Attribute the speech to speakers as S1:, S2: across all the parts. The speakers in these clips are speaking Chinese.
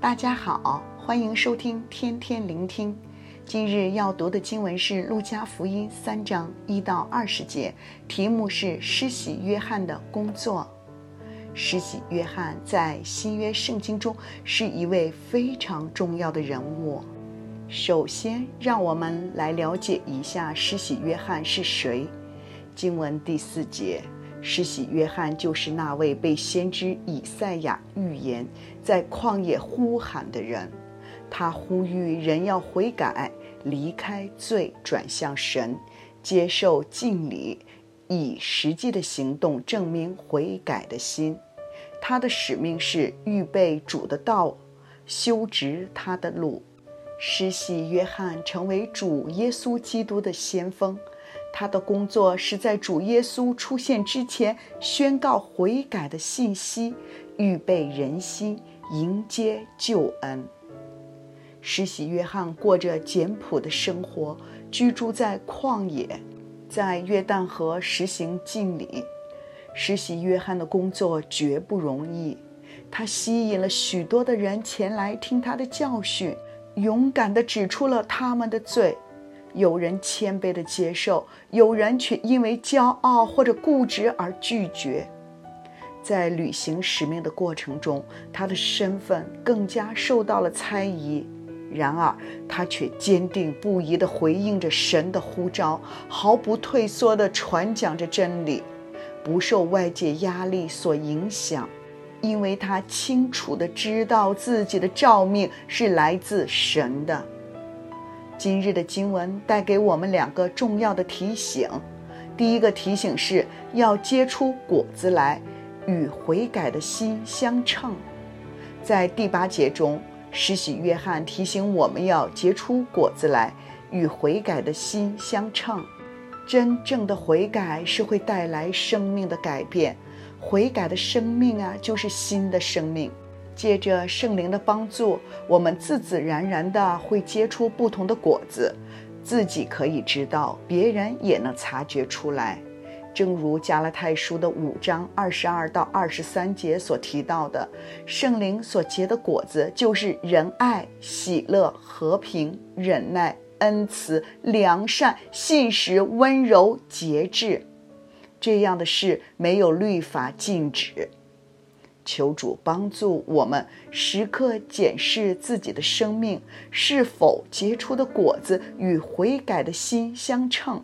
S1: 大家好，欢迎收听天天聆听。今日要读的经文是《路加福音》三章一到二十节，题目是施洗约翰的工作。施洗约翰在新约圣经中是一位非常重要的人物。首先，让我们来了解一下施洗约翰是谁。经文第四节。施洗约翰就是那位被先知以赛亚预言在旷野呼喊的人，他呼吁人要悔改，离开罪，转向神，接受敬礼，以实际的行动证明悔改的心。他的使命是预备主的道，修直他的路。施洗约翰成为主耶稣基督的先锋。他的工作是在主耶稣出现之前宣告悔改的信息，预备人心，迎接救恩。施洗约翰过着简朴的生活，居住在旷野，在约旦河实行敬礼。施洗约翰的工作绝不容易，他吸引了许多的人前来听他的教训，勇敢地指出了他们的罪。有人谦卑地接受，有人却因为骄傲或者固执而拒绝。在履行使命的过程中，他的身份更加受到了猜疑。然而，他却坚定不移地回应着神的呼召，毫不退缩地传讲着真理，不受外界压力所影响，因为他清楚地知道自己的召命是来自神的。今日的经文带给我们两个重要的提醒。第一个提醒是要结出果子来，与悔改的心相称。在第八节中，施洗约翰提醒我们要结出果子来，与悔改的心相称。真正的悔改是会带来生命的改变，悔改的生命啊，就是新的生命。借着圣灵的帮助，我们自自然然的会结出不同的果子，自己可以知道，别人也能察觉出来。正如加拉太书的五章二十二到二十三节所提到的，圣灵所结的果子就是仁爱、喜乐、和平、忍耐、恩慈、良善、信实、温柔、节制。这样的事没有律法禁止。求主帮助我们时刻检视自己的生命是否结出的果子与悔改的心相称。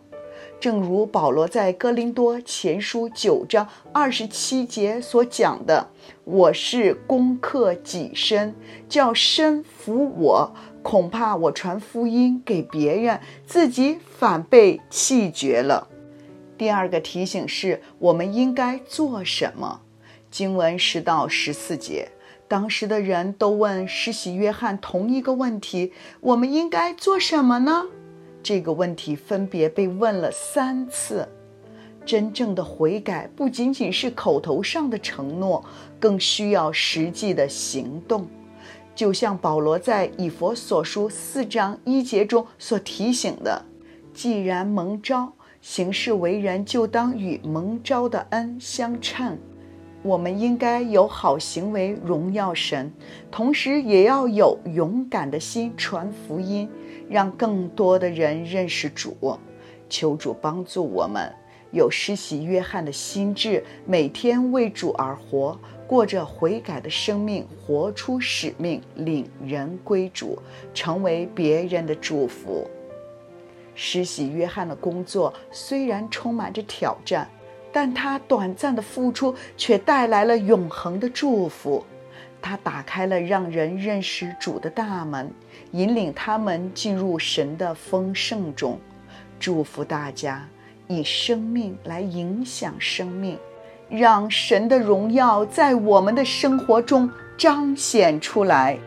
S1: 正如保罗在哥林多前书九章二十七节所讲的：“我是攻克己身，叫身服我。恐怕我传福音给别人，自己反被弃绝了。”第二个提醒是我们应该做什么。经文十到十四节，当时的人都问施洗约翰同一个问题：“我们应该做什么呢？”这个问题分别被问了三次。真正的悔改不仅仅是口头上的承诺，更需要实际的行动。就像保罗在以弗所书四章一节中所提醒的：“既然蒙召，行事为人就当与蒙召的恩相称。”我们应该有好行为荣耀神，同时也要有勇敢的心传福音，让更多的人认识主。求主帮助我们有施洗约翰的心智，每天为主而活，过着悔改的生命，活出使命，领人归主，成为别人的祝福。施洗约翰的工作虽然充满着挑战。但他短暂的付出却带来了永恒的祝福，他打开了让人认识主的大门，引领他们进入神的丰盛中。祝福大家以生命来影响生命，让神的荣耀在我们的生活中彰显出来。